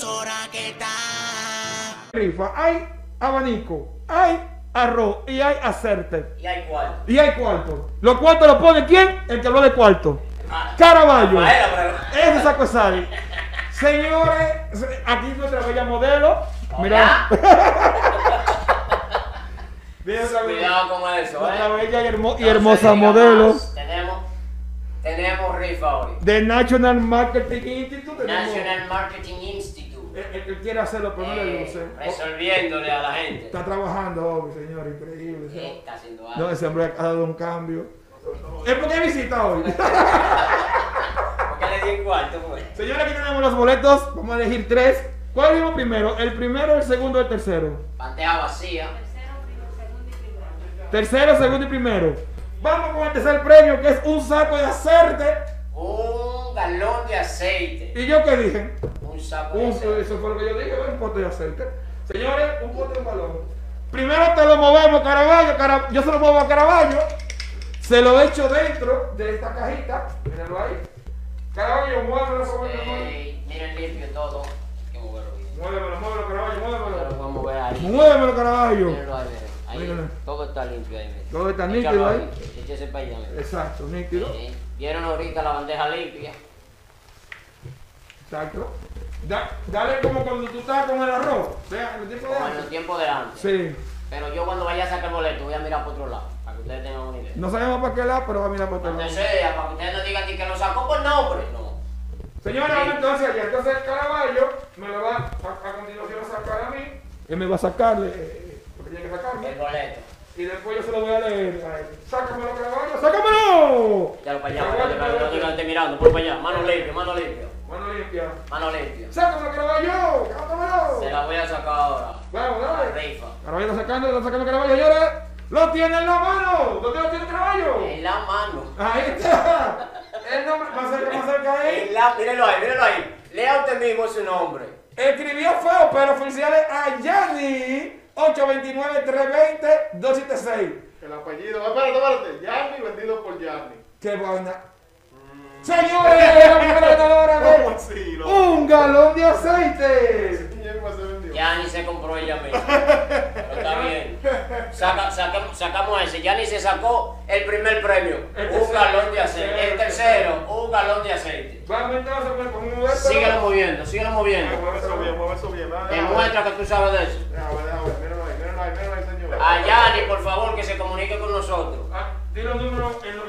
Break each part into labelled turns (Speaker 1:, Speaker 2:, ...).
Speaker 1: emisora que está.
Speaker 2: rifa, hay abanico, hay arroz y hay acerte.
Speaker 3: Y hay cuarto.
Speaker 2: Y hay cuarto. Los cuartos los pone quién? El que habló de cuarto.
Speaker 3: Ah,
Speaker 2: Caraballo. Ese saco de sal. Señores, aquí nuestra bella modelo. Mira.
Speaker 3: Cuidado con eso,
Speaker 2: nuestra
Speaker 3: ¿eh?
Speaker 2: bella y, hermo- y
Speaker 3: No se
Speaker 2: hermosa modelo
Speaker 3: más. Tenemos, tenemos rifa hoy.
Speaker 2: de National Marketing Institute.
Speaker 3: National Marketing Institute.
Speaker 2: Él, él- quiere hacerlo, pero no le
Speaker 3: Eh,
Speaker 2: luce.
Speaker 3: resolviéndole a la gente.
Speaker 2: Está trabajando, hoy, señor, increíble.
Speaker 3: ¿Qué está haciendo
Speaker 2: No,
Speaker 3: algo?
Speaker 2: ese hombre ha dado un cambio. Es porque hay visita hoy.
Speaker 3: ¿Por qué le di un cuarto, pues?
Speaker 2: Señores, aquí tenemos los boletos. Vamos a elegir tres. ¿Cuál vimos primero? ¿El primero, el segundo o el tercero?
Speaker 3: Bandeja vacía.
Speaker 2: Tercero, segundo y primero. Vamos con el tercer premio, que es un saco de acerte.
Speaker 3: Un galón de aceite.
Speaker 2: ¿Y yo qué dije?
Speaker 3: Aceite.
Speaker 2: eso fue lo que yo dije, un pote de aceite. Señores, un pote de un balón. Primero te lo movemos, Caraballo. Cara- yo se lo muevo a Caraballo. Se lo echo dentro de esta cajita. Mírenlo ahí. Caraballo, muévelo, muévelo, muévelo.
Speaker 3: Ey, Miren limpio todo. Hay que moverlo bien.
Speaker 2: Muévelo, muévelo, Caraballo, muévelo.
Speaker 3: vamos a ver ahí.
Speaker 2: Muévelo, Caraballo.
Speaker 3: Mírenlo ahí. Ahí,
Speaker 2: Mírenlo.
Speaker 3: todo está limpio ahí, miren.
Speaker 2: Todo está nítido ahí.
Speaker 3: Échese para allá.
Speaker 2: Exacto, nítido.
Speaker 3: Eh, Vieron ahorita la bandeja limpia.
Speaker 2: Exacto. Da- dale como cuando tú estás con el arroz. Vea, el tipo de antes.
Speaker 3: tiempos de antes.
Speaker 2: Sí.
Speaker 3: Pero yo cuando vaya a sacar el boleto voy a mirar por otro lado. Para que ustedes tengan una idea.
Speaker 2: No sabemos para qué lado, pero va a mirar por otro lado.
Speaker 3: sea, para que ustedes no digan ni que lo sacó por nombre. No.
Speaker 2: Señora, vamos entonces allá. Entonces el Caraballo me lo va a, a continuación a sacar a mí. Él me va a sacarle eh, lo que tiene que
Speaker 3: El
Speaker 2: sacarme.
Speaker 3: boleto.
Speaker 2: Y después yo se lo voy a leer a él. ¡Sácamelo, Caraballo! ¡Sácamelo!
Speaker 3: Ya lo para allá, para no esté mirando. Por para allá. Mano limpia, mano limpia.
Speaker 2: Mano limpia.
Speaker 3: Mano limpia.
Speaker 2: ¡Sácamelo, Caraballo! ¡Sácamelo!
Speaker 3: Se la voy a sacar ahora.
Speaker 2: Vamos,
Speaker 3: La
Speaker 2: dale.
Speaker 3: rifa.
Speaker 2: Caraballo está sacando, está sacando Caraballo, señores. ¡Lo tiene en la mano! ¿Dónde lo tiene Caraballo?
Speaker 3: En la mano.
Speaker 2: Ahí está. El nombre, más cerca, más cerca ahí.
Speaker 3: En la, mírenlo ahí, mírenlo ahí. Lea usted mismo su nombre.
Speaker 2: Escribió feo, pero felicidades a Yanni. 829-320-276.
Speaker 4: El apellido. Espérate, espérate. Yanni vendido por Yanni.
Speaker 2: ¡Qué buena! Señores.
Speaker 4: No.
Speaker 2: un galón de aceite.
Speaker 3: Ya ni se compró ella misma. Pero está bien. Saca, saca- sacamos ese. Ya ni se sacó el primer premio.
Speaker 2: El
Speaker 3: Un
Speaker 2: tercero,
Speaker 3: galón de
Speaker 2: el
Speaker 3: aceite.
Speaker 2: tercero,
Speaker 3: El tercero, un galón de aceite.
Speaker 2: Vamos entonces pues, con un.
Speaker 3: Síguelo moviendo, síguelo moviendo.
Speaker 4: Mueve eso bien, mueve eso bien. Déjame ver.
Speaker 3: Demuestra que tú sabes de eso.
Speaker 4: Déjame déjame. Míralo ahí, míralo ahí, míralo ahí, señor.
Speaker 3: A Yanni, por favor, que se comunique con nosotros.
Speaker 2: Di los números. Te lo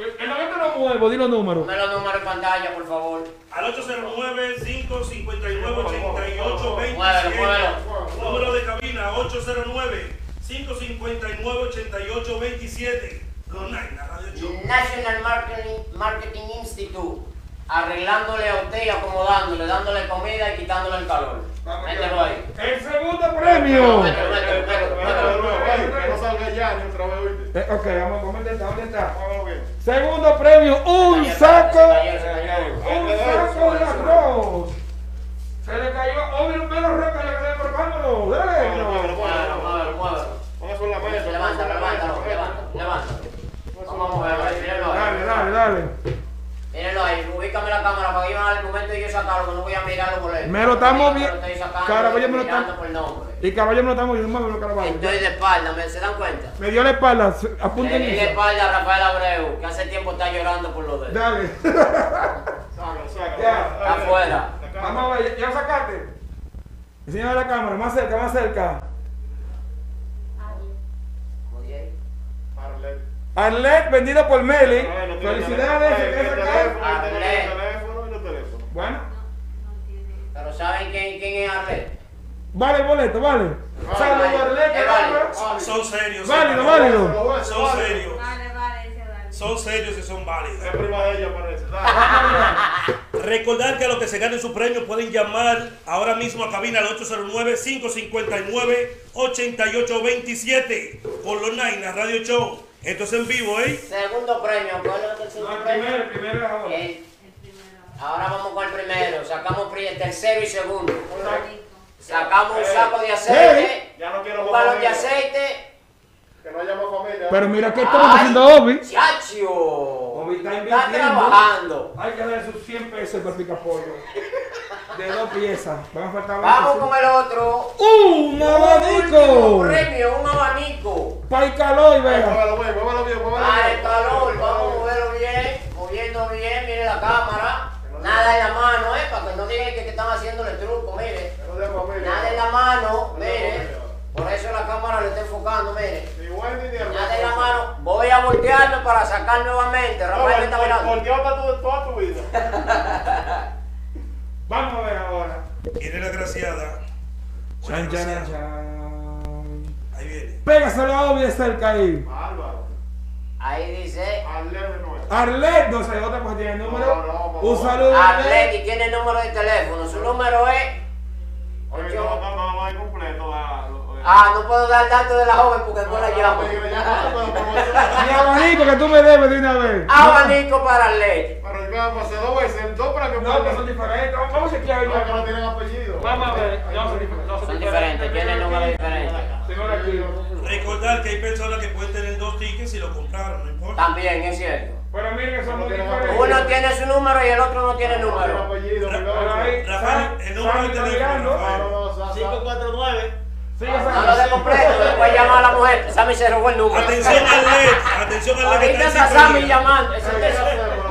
Speaker 2: muevo, di los números.
Speaker 3: Ponme los números en pantalla, por favor.
Speaker 5: Al 809-559-8827.
Speaker 3: Muévelo, muévelo.
Speaker 5: Número de cabina 809-559-8827. Con Naina Radio Show.
Speaker 3: National Marketing, Marketing Institute. Arreglándole a usted y acomodándole, dándole comida y quitándole el calor. Mételo ahí.
Speaker 2: El segundo premio.
Speaker 3: Mételo, mételo, mételo,
Speaker 4: Mételo de
Speaker 3: mételo.
Speaker 4: nuevo, ahí, que no salga Yanni otra vez, ¿oíste?
Speaker 2: Eh, ok, vamos, vamos a intentar, vamos a intentar.
Speaker 4: Muévelo bien.
Speaker 2: Segundo premio, un saco.
Speaker 3: cayó, cayó.
Speaker 2: Un saco de arroz. Se le cayó. Oh, mira un pelo roca, ya que se vámonos. Dale.
Speaker 4: Eso en la mesa.
Speaker 3: Levántalo, levántalo, levántalo, levántalo. Vamos a moverlo ahí, mírenlo
Speaker 2: Dale,
Speaker 3: ahí.
Speaker 2: dale, dale.
Speaker 3: Mírenlo ahí, ubícame la cámara para que yo al momento de yo sacarlo, que no voy a mirar los boletos.
Speaker 2: Me lo estamos
Speaker 3: Ahí,
Speaker 2: vi-
Speaker 3: me lo estoy sacando,
Speaker 2: Caraballo me lo
Speaker 3: mirando
Speaker 2: está-
Speaker 3: por nombre.
Speaker 2: Y caballo me lo estamos viendo, muévelo, Caraballo.
Speaker 3: Estoy de espalda, ¿me se dan cuenta?
Speaker 2: Me dio la espalda, se-
Speaker 3: Le
Speaker 2: apunten
Speaker 3: di de
Speaker 2: eso.
Speaker 3: espalda a Rafael Abreu, que hace tiempo está llorando por lo de él.
Speaker 2: Dale.
Speaker 4: Sácalo, sácalo.
Speaker 2: Ya.
Speaker 3: Está afuera.
Speaker 2: Vamos a ver, ¿ya sacaste? Enseñame la cámara, más cerca, más cerca.
Speaker 4: Arlet.
Speaker 2: Arlet, vendido por Meli.
Speaker 4: Ah, no
Speaker 2: Felicidades,
Speaker 3: Arlet.
Speaker 2: Bueno,
Speaker 3: Pero ¿saben quién, quién es Arlet?
Speaker 2: Vale el boleto, vale.
Speaker 3: Es válido.
Speaker 2: vale.
Speaker 5: Son serios.
Speaker 2: Válido, válido.
Speaker 5: Son serios.
Speaker 6: Vale, vale.
Speaker 5: Son serios y son válidos.
Speaker 4: Es prima de ella, parece.
Speaker 5: Recordar que a los que se ganen su premio pueden llamar ahora mismo a cabina al 809-559-8827 por los Naina Radio Show. Esto es en vivo, ¿eh?
Speaker 3: Segundo premio, ¿cuál es el segundo
Speaker 2: No, el
Speaker 3: premio?
Speaker 2: primero, el primero es ahora.
Speaker 3: El- ahora vamos con el primero, sacamos el tercero y segundo. Sacamos un saco de aceite,
Speaker 4: Ya no quiero
Speaker 3: un balón de aceite.
Speaker 4: Que no haya más familia.
Speaker 2: Pero mira que estamos haciendo Obi.
Speaker 3: ¡Chacho!
Speaker 2: Obi está
Speaker 3: Está
Speaker 2: invirtiendo.
Speaker 3: trabajando.
Speaker 2: Hay que darle sus 100 pesos para el picapollo. de dos piezas. Van a faltar
Speaker 3: Vamos
Speaker 2: 25.
Speaker 3: con el otro.
Speaker 2: ¡Un abanico!
Speaker 3: premio, un abanico.
Speaker 2: Para el calor, vea.
Speaker 4: Muévelo bien, muévelo bien, muévelo bien.
Speaker 3: el calor, vamos a moverlo bien, moviendo bien, mire la cámara. Nada en la mano, eh, para que no digan que, que están haciéndole truco, mire. Nada en la mano, mire. Por eso la cámara le está enfocando, mire. Nada en la mano. Voy a voltearlo para sacar nuevamente. Rafael me está mirando.
Speaker 4: Dios, está tu- toda tu vida.
Speaker 2: Vamos a ver ahora.
Speaker 5: Viene la graciada.
Speaker 2: Chan, chan, chan.
Speaker 5: Ahí viene.
Speaker 2: Pégaselo a Obi de cerca ahí.
Speaker 4: Bárbaro.
Speaker 3: Ahí dice.
Speaker 2: Arlet, no sé, otra pues tiene el número.
Speaker 4: No, no, no.
Speaker 2: Un saludo
Speaker 3: Arlet. y tiene el número de teléfono. Su número es.
Speaker 4: Oye, no, no, no, no hay completo. lo- oye.
Speaker 3: Ah, no puedo dar datos de la joven porque no la llamo.
Speaker 2: Mi abanico que tú me debes de una vez.
Speaker 3: Abanico para Arlet.
Speaker 4: Pero ya pasé dos veces, dos para que
Speaker 2: No, que son diferentes. Vamos vamos a chequear
Speaker 4: No, que no tienen apellido.
Speaker 2: Vamos a ver. No, son diferentes.
Speaker 3: Son diferentes, tienen números diferentes.
Speaker 5: Recordar que hay personas que pueden tener dos tickets y lo compraron, no importa.
Speaker 3: También, es cierto.
Speaker 2: Pero miren que son muy
Speaker 4: No
Speaker 2: diferentes.
Speaker 3: Uno tiene su número y el otro no tiene
Speaker 4: No
Speaker 3: número.
Speaker 5: Rafael, el número de teléfono,
Speaker 2: mirando.
Speaker 5: Rafael.
Speaker 4: No, no, no, sa- sa-
Speaker 1: 549
Speaker 2: Sigue
Speaker 3: No
Speaker 2: Sam.
Speaker 3: lo de completo, después llama a la mujer. Sammy se robó el número.
Speaker 5: Atención al LED, atención al LED que
Speaker 3: Ahorita
Speaker 5: está
Speaker 3: Sammy llamando.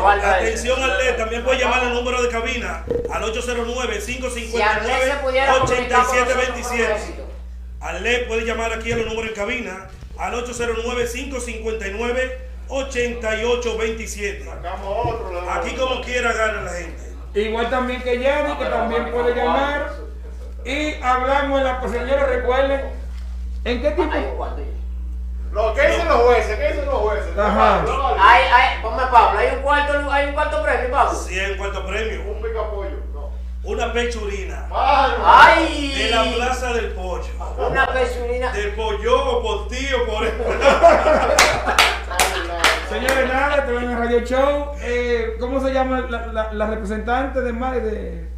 Speaker 3: Guarda eso.
Speaker 5: Atención al LED, también puede llamar al número de cabina al
Speaker 3: Si Arlet se pudiera comunicar con nosotros, por
Speaker 5: 859-8727.
Speaker 3: éxito.
Speaker 5: Al LED puede llamar aquí a los números en cabina al 809-559-8827.
Speaker 4: Sacamos otro. le damos.
Speaker 5: Aquí como quiera gana la gente.
Speaker 2: Igual también que Yanni, que también puede llamar. Y hablamos en la pues, señores, recuerden. ¿En qué tipo?
Speaker 3: Hay un.
Speaker 4: Lo que dicen los jueces, ¿qué dicen los jueces?
Speaker 2: Ajá.
Speaker 3: Hay, hay, ponme Pablo, hay un cuarto, hay un cuarto premio, Pablo.
Speaker 5: 100 cuarto premio.
Speaker 4: Un pica pollo. No.
Speaker 5: Una pechurina.
Speaker 3: Ay,
Speaker 5: de la plaza del pollo.
Speaker 3: una pesulina.
Speaker 5: De pollo o por ti o por
Speaker 2: Señores, nada, te ven en Radio Show. Eh, ¿Cómo se llama la, la- la representante de Mar de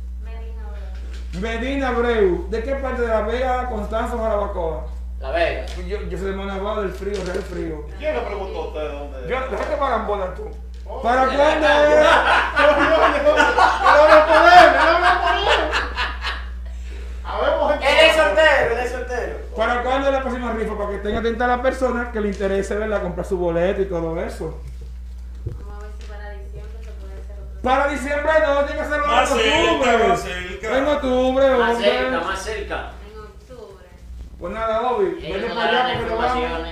Speaker 2: Medina Abreu? ¿De qué parte de la Vega, Constanza o Jarabacoa?
Speaker 3: La Vega.
Speaker 2: Yo, yo soy de Manabao del frío, real frío.
Speaker 4: ¿Quién le preguntó a usted dónde?
Speaker 2: Yo, déjate para Gambola tú. ¿Para cuándo?
Speaker 4: No, no, no, no, no lo podemos, no lo podemos. Habemos gente-
Speaker 3: Él es soltero, él es soltero.
Speaker 2: ¿Para cuándo es la próxima rifa? Para que tenga atenta a la persona que le interese verla, comprar su boleto y todo eso.
Speaker 6: Vamos a ver si para diciembre se puede hacer otro.
Speaker 2: Para diciembre no, tiene que hacerlo en
Speaker 5: Más cerca,
Speaker 2: octubre.
Speaker 5: más cerca.
Speaker 2: En octubre,
Speaker 3: Más cerca,
Speaker 2: hombre.
Speaker 3: más cerca.
Speaker 6: En octubre.
Speaker 2: Pues nada, Obi, vete para allá
Speaker 3: darán
Speaker 2: para que nos vamos.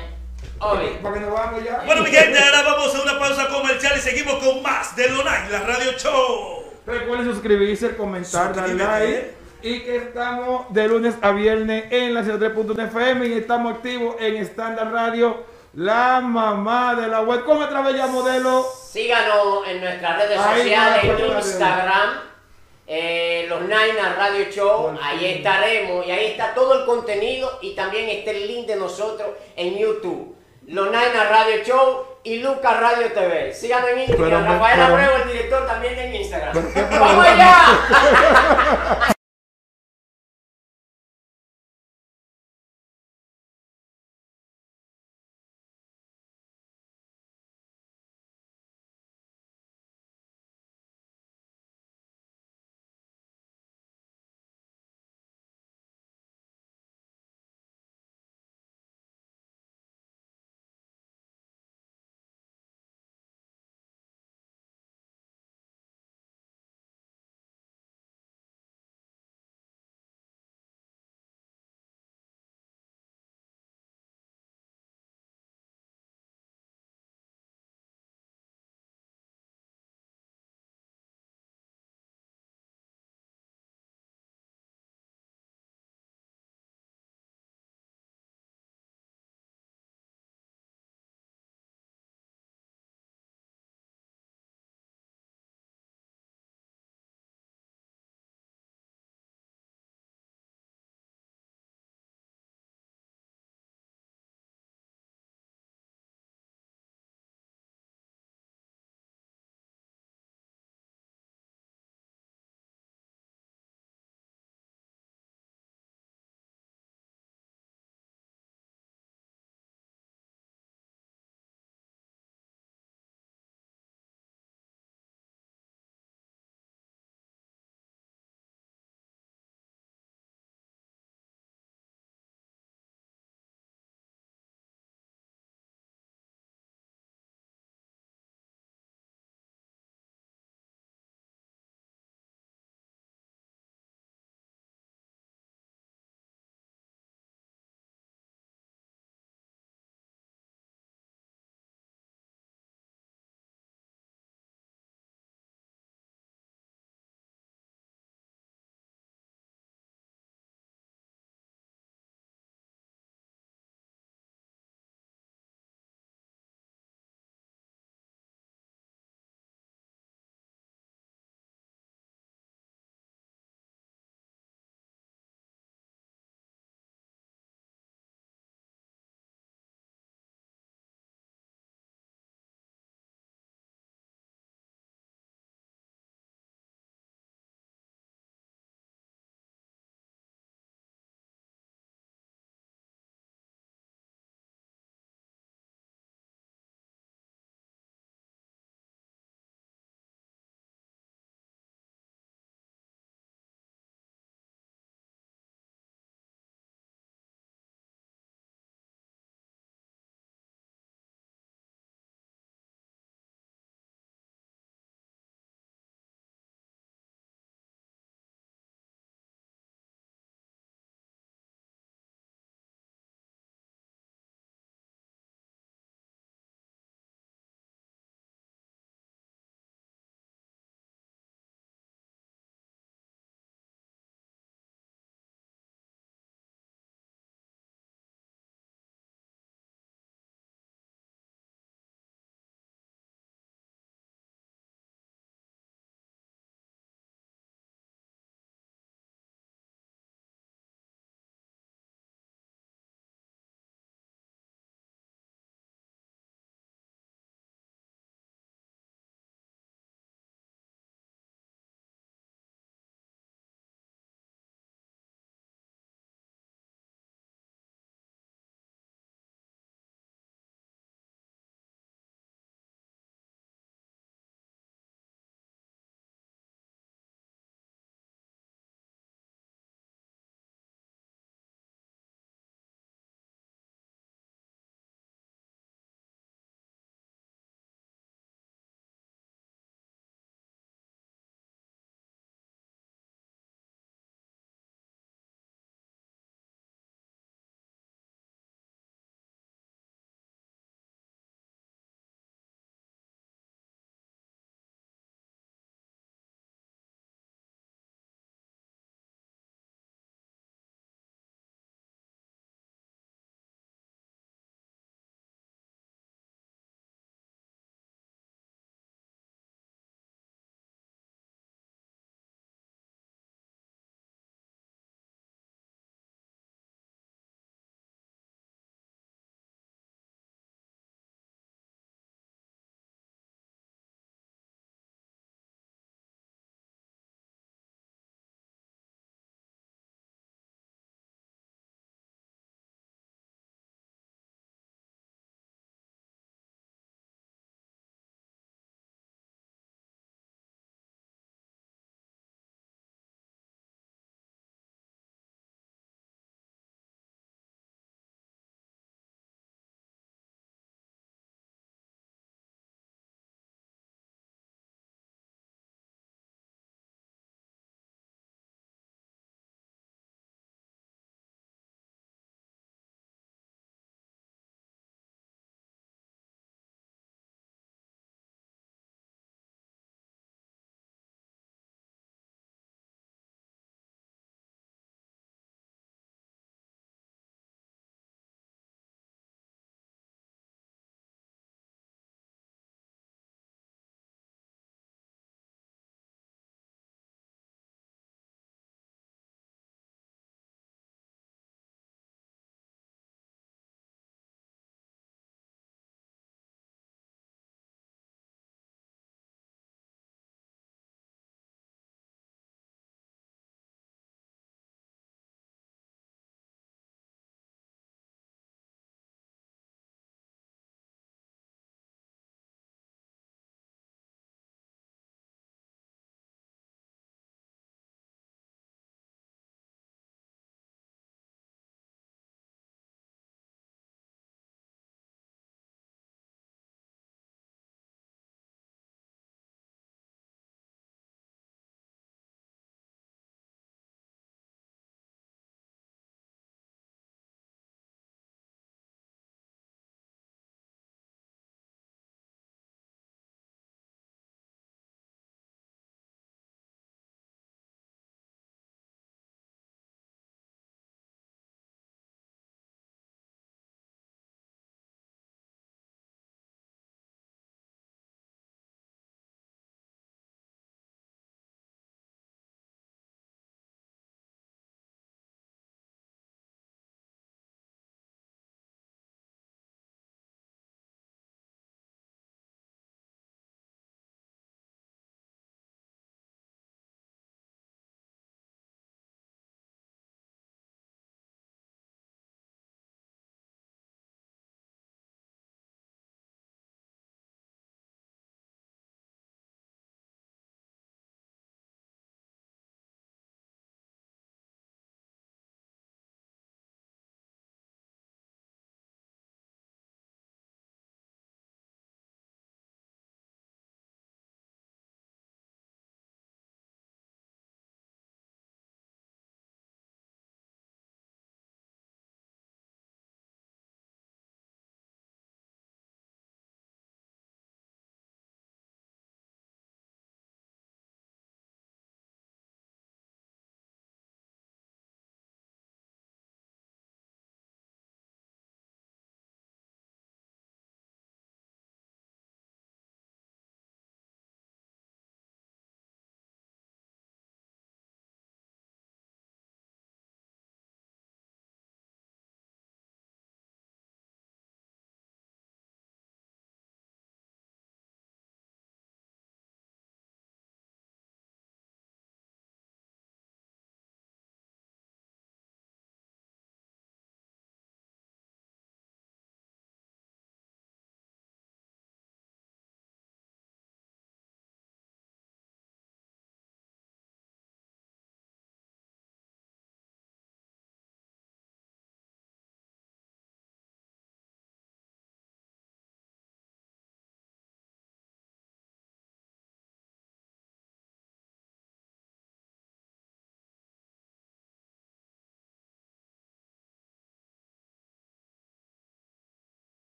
Speaker 3: Oye,
Speaker 2: Para que nos vamos ya.
Speaker 5: Bueno, mi gente, ahora vamos a una pausa comercial y seguimos con más de Lonay, la radio show.
Speaker 2: Recuerden suscribirse, comentar, dar like. Y que estamos de lunes a viernes en la 103.1 FM y estamos activos en Standard Radio, la mamá de la web. Con otra bella modelo.
Speaker 3: síganos en nuestras redes
Speaker 2: Ahí
Speaker 3: sociales,
Speaker 2: va,
Speaker 3: en Instagram, eh, los Nine Radio Show,
Speaker 2: Por
Speaker 3: ahí
Speaker 2: fin.
Speaker 3: estaremos y ahí está todo el contenido y también está el link de nosotros en YouTube. Los Nine Radio Show y Lucas Radio TV. Síganos en Instagram.
Speaker 2: Pero
Speaker 3: Rafael
Speaker 2: pero-
Speaker 3: Abreu, el director, también en Instagram.
Speaker 2: Pero
Speaker 3: ¡Vamos allá!